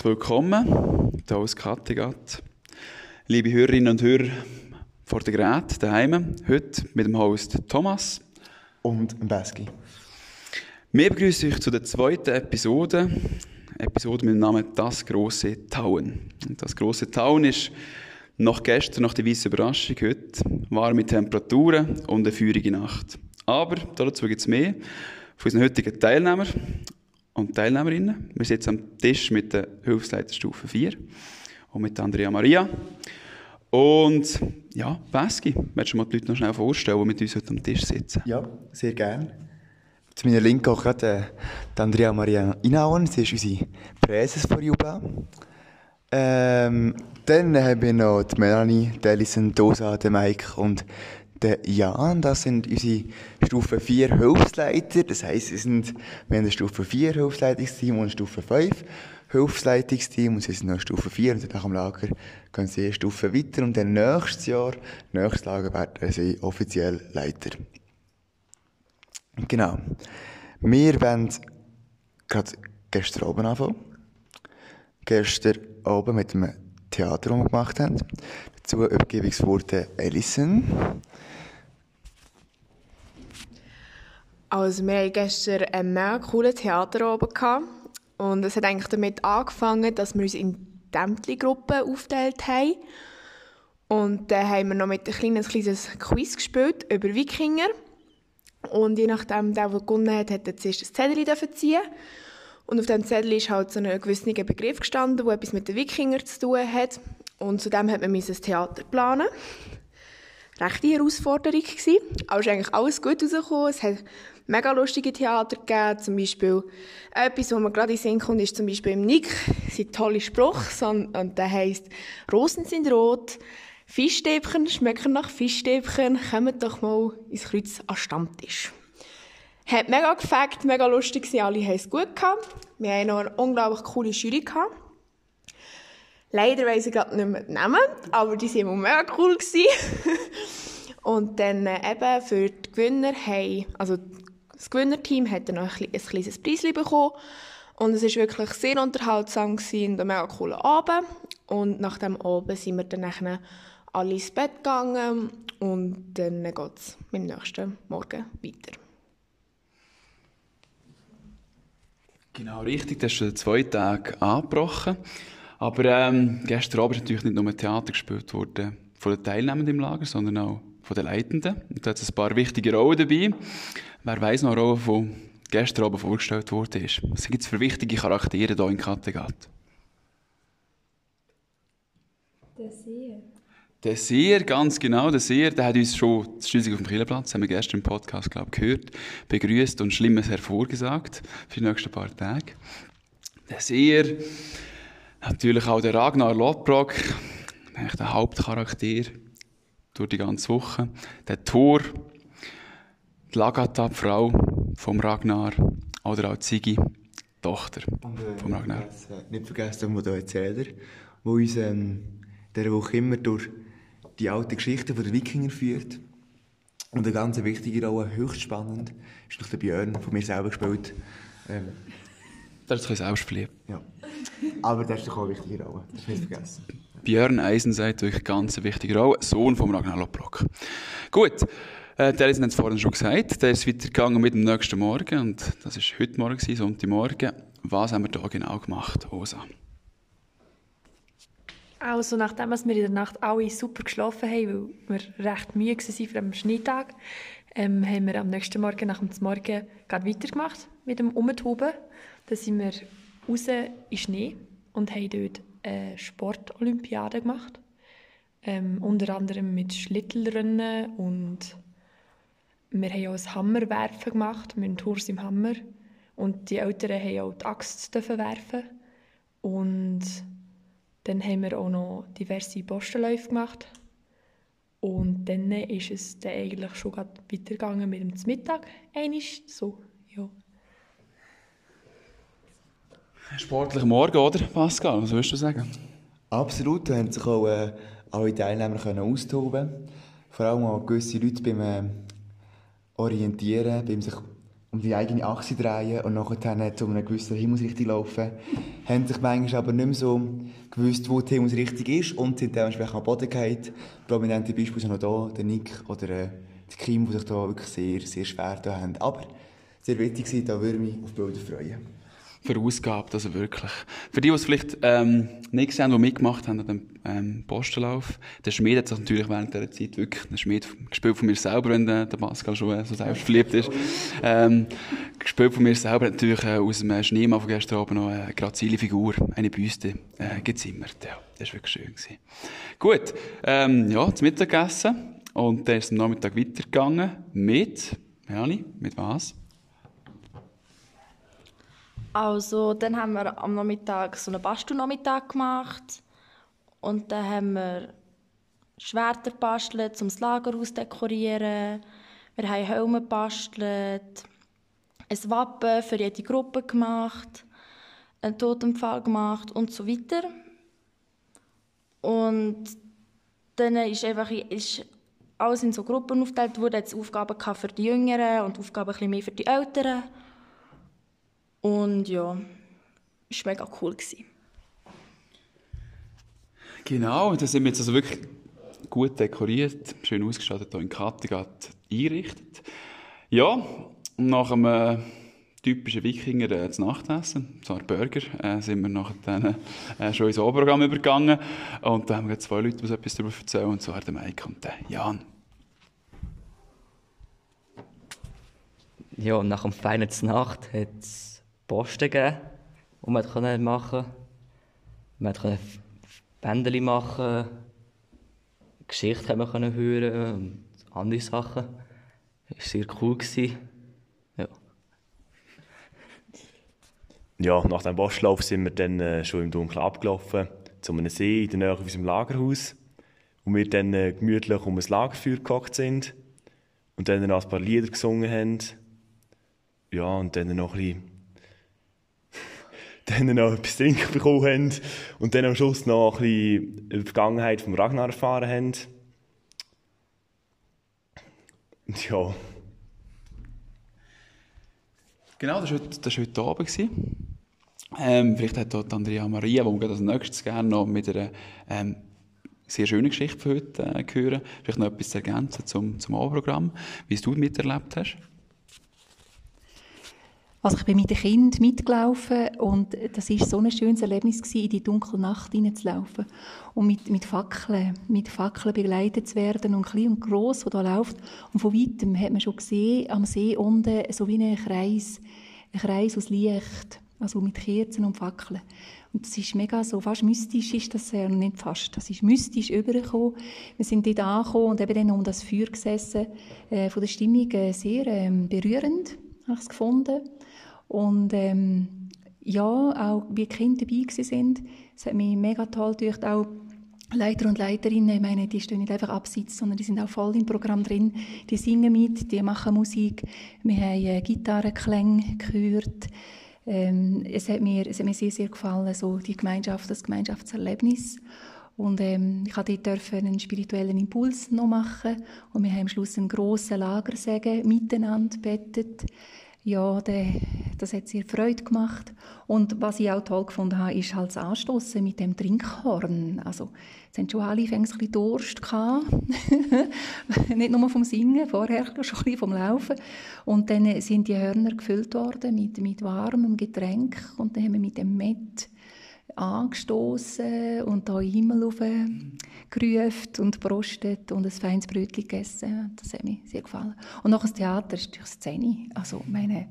herzlich willkommen hier aus Kattegat. Liebe Hörerinnen und Hörer vor den Geräten daheim, heute mit dem Host Thomas und Beski. Wir begrüßen euch zu der zweiten Episode, Episode mit dem Namen Das große Tauen. Und das große Tauen ist noch gestern, nach der weißen Überraschung, heute warme Temperaturen und eine feurige Nacht. Aber dazu gibt es mehr von unseren heutigen Teilnehmern und Teilnehmerinnen. Wir sitzen am Tisch mit der Hilfsleiterstufe 4 und mit Andrea Maria. Und ja, Beski, willst du mal die Leute noch schnell vorstellen, die mit uns heute am Tisch sitzen? Ja, sehr gerne. Zu meiner Linken auch gerade äh, Andrea Maria Inauen. Sie ist unsere Präses von Jubla. Ähm, dann haben wir noch die Melanie, die Dosa, den Mike und der Jan. Das sind unsere Stufe 4 Hilfsleiter. Das heisst, wir, sind, wir haben eine Stufe 4 Hilfsleitungsteam und eine Stufe 5 Hilfsleitungsteam. Und sie sind noch Stufe 4 und nach dem Lager gehen sie eine Stufe weiter. Und dann nächstes Jahr, nächstes Lager, werden sie offiziell Leiter. Genau. Wir wollen gerade gestern oben anfangen. Gestern oben mit einem Theater, das wir gemacht haben. Dazu übergebe ich das Wort Alison. Also wir hatten gestern einen mega coolen Theater. Und es hat eigentlich damit angefangen, dass wir uns in Dämtli-Gruppen aufgeteilt haben. Und dann haben wir noch mit ein kleines, kleines Quiz gespielt über Wikinger. Und je nachdem, der, der gewonnen hat, hat er zuerst ein Zettel ziehen Und auf diesem Zettel ist halt so ein gewisser Begriff gestanden, der etwas mit den Wikingern zu tun hat. Und zudem hat man ein Theater planen. Rechte Herausforderung gewesen. Aber es ist eigentlich alles gut rausgekommen. Es hat mega lustige Theater gegeben. Zum Beispiel etwas, was mir gerade in den Sinn kommt, ist zum Beispiel im Nick sein toller Spruch. Und der heisst, Rosen sind rot, Fischstäbchen schmecken nach Fischstäbchen, kommt doch mal ins Kreuz an Stammtisch. Hat mega gefällt, mega lustig gewesen, alle haben es gut gehabt. Wir haben noch eine unglaublich coole Jury gehabt. Leider weiss ich gerade nicht mehr den Namen, aber die waren mega cool. Und dann äh, eben für die Gewinner haben, also das Gewinnerteam hat dann noch ein, ein kleines Preis bekommen. Und es war wirklich sehr unterhaltsam und ein mega cooler Abend. Und nach dem Abend sind wir dann alle ins Bett gegangen und dann geht es am nächsten Morgen weiter. Genau, richtig. Das ist schon zwei Tage angebrochen. Aber ähm, gestern Abend ist natürlich nicht nur ein Theater gespielt worden von den Teilnehmenden im Lager, sondern auch von den Leitenden. Und da hat es ein paar wichtige Rollen dabei. Wer weiß noch Rollen, die gestern Abend vorgestellt worden ist? Was gibt es für wichtige Charaktere hier in Kattegat? Der Seher. Der Seher, ganz genau, der Seher, der hat uns schon Schließung auf dem Killerplatz, haben wir gestern im Podcast, glaube ich, gehört, begrüßt und Schlimmes hervorgesagt für die nächsten paar Tage. Der Seher, natürlich auch der Ragnar Lodbrok, der Hauptcharakter durch die ganze Woche. Der Thor, die Lagata, die Frau vom Ragnar, oder auch Ziggy, die Tochter und, äh, vom Ragnar. Nicht vergessen, der Erzähler, der uns ähm, dieser Woche immer durch die alte Geschichte der Wikinger führt. Und eine ganz wichtige Rolle, höchst spannend, ist noch der Björn, von mir selber gespielt. Ähm, das ist ein Selbstverlieb. Ja. Aber das ist doch auch eine wichtige Rolle, das nicht vergessen. Björn Eisenseit, durch ganz wichtige Rolle, Sohn von Ragnar Lodbrok. Gut, äh, der ist es vorhin schon gesagt, der ist weitergegangen mit dem nächsten Morgen und das ist heute Morgen, Sonntagmorgen. Was haben wir da genau gemacht, Rosa? Also nachdem wir in der Nacht alle super geschlafen haben, weil wir recht müde waren für einen Schneetag, ähm, haben wir am nächsten Morgen nach dem Morgen gerade weitergemacht mit dem Umtoben. Dann sind wir raus in Schnee und haben dort eine Sportolympiade gemacht. Ähm, unter anderem mit Schlittelrennen und wir haben auch ein Hammerwerfen gemacht, mit einem Tours im Hammer. Und die Eltern haben auch die Axt werfen und dann haben wir auch noch diverse Postenläufe gemacht. Und dann ist es dann eigentlich schon weitergegangen mit dem Mittag. Einisch, so, ja. Sportlicher Morgen, oder, Pascal? Was würdest du sagen? Absolut, da haben sich auch äh, alle Teilnehmer können austoben Vor allem auch gewisse Leute beim äh, Orientieren, beim sich um die eigene Achse drehen und nachher zu einer gewissen Himmelsrichtung laufen, haben sich manchmal aber nicht mehr so gewusst, wo die Himmelsrichtung ist und sind dementsprechend am Boden gefallen. Prominente Beispiele sind noch hier, der Nick oder äh, die Kim, die sich da wirklich sehr, sehr schwer da haben. Aber sehr wichtig war, da würde ich mich auf Bilder freuen verausgabt, also wirklich. Für die, die es vielleicht ähm, nicht gesehen haben, die mitgemacht haben an dem ähm, Postenlauf, der Schmied hat sich natürlich während dieser Zeit wirklich, der Schmied gespielt von mir selber, wenn der, Pascal schon äh, so selbstverliebt ist, ähm, gespielt von mir selber natürlich äh, aus dem Schneemann von gestern Abend noch eine grazile Figur, eine Büste äh, gezimmert. Ja, das war wirklich schön. Gewesen. Gut, ähm, ja, zum Mittagessen und dann ist es am Nachmittag weitergegangen mit, Melanie, mit was? Also, dann haben wir am Nachmittag so einen Bastelnachmittag gemacht. Und dann haben wir Schwerter gebastelt, um das Lagerhaus dekorieren. Wir haben Helme gebastelt, ein Wappen für jede Gruppe gemacht, einen Totempfahl gemacht und so weiter. Und dann ist einfach ist alles in so Gruppen aufgeteilt worden. Jetzt Aufgaben für die Jüngeren und Aufgaben ein bisschen mehr für die Älteren. Und ja, es war mega cool. Gewesen. Genau, da sind wir jetzt also wirklich gut dekoriert, schön ausgestattet hier in Kattegat eingerichtet. Ja, nach einem äh, typischen Wikinger äh, zu Nachtessen, zwar Burger, äh, sind wir nachher dann äh, schon ins Oberprogramm übergegangen und da haben wir zwei Leute, die etwas darüber erzählen, und zwar der Mike und der Jan. Ja, nach dem feinen Nacht hat es Posten gegeben, die man machen konnte. Man konnte Bändchen machen, Geschichten können hören und andere Sachen. Das war sehr cool. Ja. ja, nach dem Postlauf sind wir dann äh, schon im Dunkeln abgelaufen zu einem See in der Nähe von unserem Lagerhaus, wo wir dann äh, gemütlich um ein Lagerfeuer gehockt sind und dann noch ein paar Lieder gesungen haben. Ja, und dann noch ein bisschen dann noch etwas trinken bekommen haben und dann am Schluss noch ein bisschen über die Vergangenheit von Ragnar erfahren haben. Ja. Genau, das war heute, das heute Abend. Ähm, vielleicht hat dort Andrea Maria, die wir als nächstes gerne noch mit einer ähm, sehr schönen Geschichte von heute äh, hören, vielleicht noch etwas zu ergänzen zum, zum Abendprogramm, wie es du miterlebt hast. Also ich bin mit den Kindern mitgelaufen und das ist so ein schönes Erlebnis gewesen, in die dunkle Nacht hineinzulaufen und mit, mit Fackeln, mit Fackeln begleitet zu werden und klein und gross, wo da läuft. Und von weitem hat man schon gesehen, am See unten so wie ein Kreis, ein Kreis aus Licht, also mit Kerzen und Fackeln. Und das ist mega so, fast mystisch ist das ja, nicht fast, das ist mystisch übergekommen. Wir sind dort angekommen und eben dann um das Feuer gesessen, äh, von der Stimmung äh, sehr ähm, berührend, habe ich es gefunden. Und ähm, ja, auch wie Kinder dabei sind, es hat mich mega toll gedacht, auch Leiter und Leiterinnen, ich meine, die stehen nicht einfach abseits, sondern die sind auch voll im Programm drin. Die singen mit, die machen Musik. Wir haben äh, Gitarrenklänge gehört. Ähm, es, hat mir, es hat mir sehr, sehr gefallen, so die Gemeinschaft, das Gemeinschaftserlebnis. Und ähm, ich durfte dort einen spirituellen Impuls noch machen. Und wir haben am Schluss einen grossen Lagersäge miteinander bettet ja, der, das hat sehr Freude gemacht. Und was ich auch toll gefunden habe, ist halt das Anstoßen mit dem Trinkhorn. Also, es haben schon alle ein bisschen Durst. Nicht nur vom Singen, vorher schon ein bisschen vom Laufen. Und dann sind die Hörner gefüllt worden mit, mit warmem Getränk. Und dann haben wir mit dem Met angestoßen und da in Himmel gerufen und brostet und ein feines Brötchen gegessen. Das hat mir sehr gefallen. Und noch das Theater ist durch Szene. Also, meine,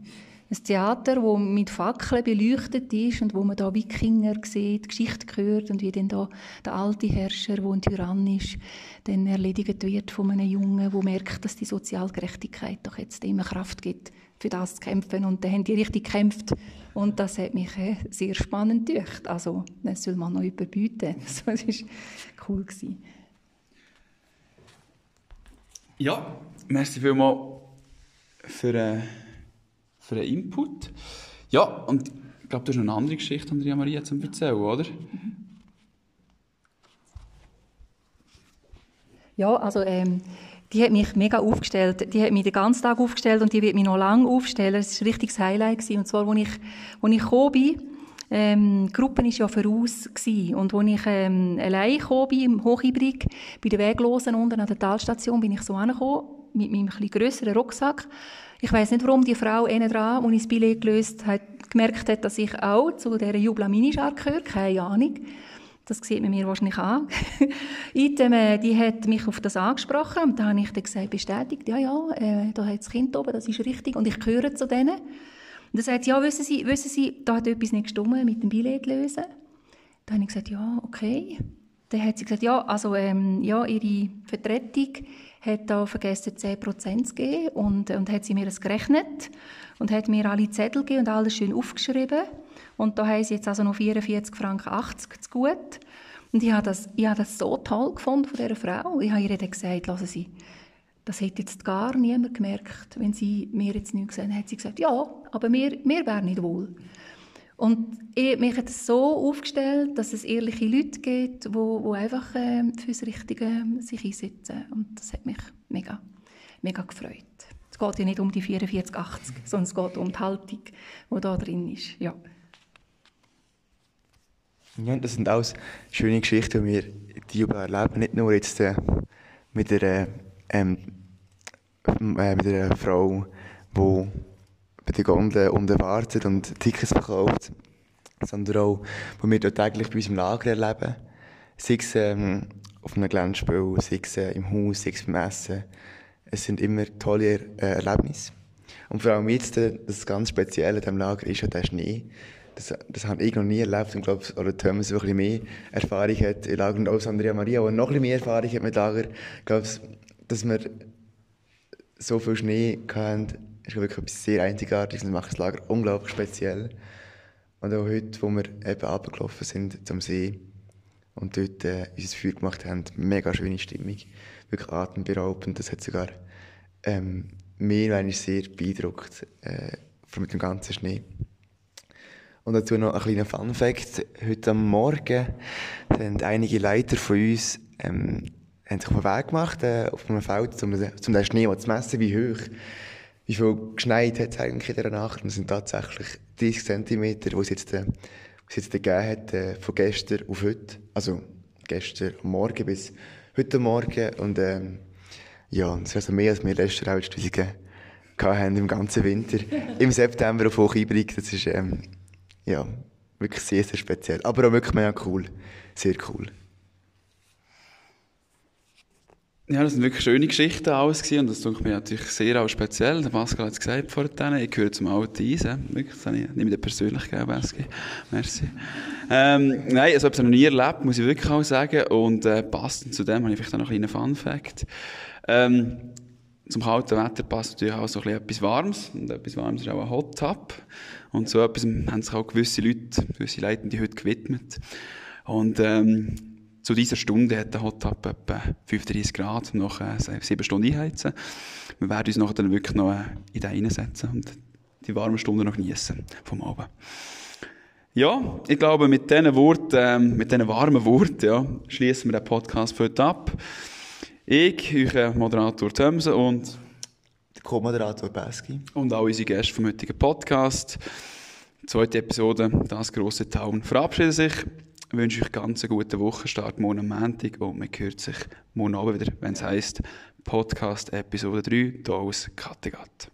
ein Theater, das mit Fackeln beleuchtet ist und wo man da Wikinger sieht, Geschichte hört und wie dann da der alte Herrscher, der ein Tyrann ist, dann erledigt wird von einem Jungen, der merkt, dass die Sozialgerechtigkeit doch jetzt immer Kraft gibt, für das zu kämpfen. Und dann haben die richtig gekämpft. Und das hat mich äh, sehr spannend gedacht. Also, das soll man noch überbieten. das war cool. Gewesen. Ja, merci vielmals für, äh, für den Input. Ja, und ich glaube, du hast noch eine andere Geschichte, Andrea Maria, zum Erzählen, oder? Ja, also ähm, die hat mich mega aufgestellt. Die hat mich den ganzen Tag aufgestellt und die wird mich noch lange aufstellen. Das war ein richtiges Highlight. Gewesen. Und zwar, als ich, als ich gekommen bin, ähm, die Gruppe war ja voraus. Gewesen. Und als ich ähm, allein gekommen bin, im Hochhybrig, bei den Weglosen unten an der Talstation, bin ich so angekommen, mit meinem etwas grösseren Rucksack. Ich weiss nicht, warum die Frau innen dran, als ich das Billett gelöst hat, gemerkt hat, dass ich auch zu dieser Jubla Minischar gehöre. Keine Ahnung. Das sieht man mir wahrscheinlich an. Item, äh, die hat mich auf das angesprochen und da habe ich dann gesagt, bestätigt, ja, ja, äh, da hat das Kind oben, das ist richtig und ich gehöre zu denen. Und dann sagt sie, ja, wissen Sie, wissen Sie, da hat etwas nicht gestimmt mit dem Billett lösen. Da habe ich gesagt, ja, okay. Dann hat sie gesagt, ja, also ähm, ja, ihre Vertretung hat da vergessen 10% zu geben und, und hat sie mir das gerechnet und hat mir alle Zettel gegeben und alles schön aufgeschrieben. Und da haben sie jetzt also noch 44 Franken 80 zu gut. Und ich habe das, ich habe das so toll gefunden von dieser Frau. Ich habe ihr dann gesagt, lassen Sie, das hätte jetzt gar niemand gemerkt, wenn sie mir jetzt nicht gesehen hat. Sie gesagt, ja, aber mir, mir wäre nicht wohl. Und ich, mich hat es so aufgestellt, dass es ehrliche Leute gibt, die, die einfach äh, fürs Richtige sich einsetzen. Und das hat mich mega, mega gefreut. Es geht ja nicht um die 44,80, sondern es geht um die Haltung, die da drin ist. Ja. Ja, das sind alles schöne Geschichten, die wir die erleben. Nicht nur jetzt äh, mit, einer, ähm, äh, mit einer Frau, die bei den Gondeln unten wartet und Tickets verkauft, sondern auch, wo wir täglich bei uns im Lager erleben. Sei es ähm, auf einem Glänzspiel, sei es äh, im Haus, sei es beim Essen. Es sind immer tolle äh, Erlebnisse. Und vor allem jetzt, äh, das ganz Spezielle an diesem Lager ist ja der Schnee das, das habe ich noch nie erlebt und glaube, oder Thomas, der ein bisschen mehr Erfahrung hat in Lager und auch Andrea Maria, die noch ein mehr Erfahrung hat mit Lager, glaube dass wir so viel Schnee hatten, ist wirklich etwas sehr Einzigartiges und macht das Lager unglaublich speziell. Und auch heute, wo wir eben runtergelaufen sind zum See und dort äh, unser Feuer gemacht haben, mega schöne Stimmung, wirklich atemberaubend. Das hat sogar ähm, mir sehr beeindruckt äh, mit dem ganzen Schnee. Und dazu noch ein kleiner Fun-Fact. Heute am Morgen sind einige Leiter von uns ähm, haben sich auf den Weg gemacht äh, auf einem Feld, um, um den Schnee zu messen, wie hoch, wie viel geschneit hat es eigentlich in dieser Nacht. Und es sind tatsächlich 30 cm, die es jetzt, äh, es jetzt gegeben hat, äh, von gestern auf heute. Also gestern Morgen bis heute Morgen. Und ähm, ja, das ist also mehr, als wir letztes Jahr hatten im ganzen Winter. Im September auf Hochibrig. Das ist ähm, ja, wirklich sehr, sehr speziell. Aber auch wirklich mega cool. Sehr cool. Ja, das sind wirklich schöne Geschichten alles gewesen, und das tut mir natürlich sehr auch speziell. Der Pascal hat es gesagt vor denen, ich gehöre zum alten Eisen. Wirklich, das habe ich nicht mit persönlich gegeben, Baski. Merci. Ähm, nein, also habe ich noch nie erlebt, muss ich wirklich auch sagen. Und äh, passend zu dem habe ich vielleicht auch noch einen kleinen Fun-Fact. Ähm, zum kalten Wetter passt natürlich auch so ein bisschen etwas Warmes. Und etwas Warmes ist auch ein Hot Tub. Und so etwas haben sich auch gewisse Leute, gewisse Leitende heute gewidmet. Und, ähm, zu dieser Stunde hat der Hot Tub etwa 35 Grad, noch äh, sieben Stunden einheizen. Wir werden uns nachher dann wirklich noch äh, in den reinsetzen und die warmen Stunden noch genießen vom Abend. Ja, ich glaube, mit diesen Worten, ähm, mit diesen warmen Worten, ja, schließen wir den Podcast für heute ab. Ich, euer Moderator Thomsen und der Co-Moderator Beski. Und auch unsere Gäste vom heutigen Podcast. Zweite Episode, das große Town, verabschieden sich. Ich wünsche euch ganz einen guten Wochenstart morgen am Montag und man hört sich morgen Abend wieder, wenn es heisst Podcast Episode 3 hier aus Kattegat.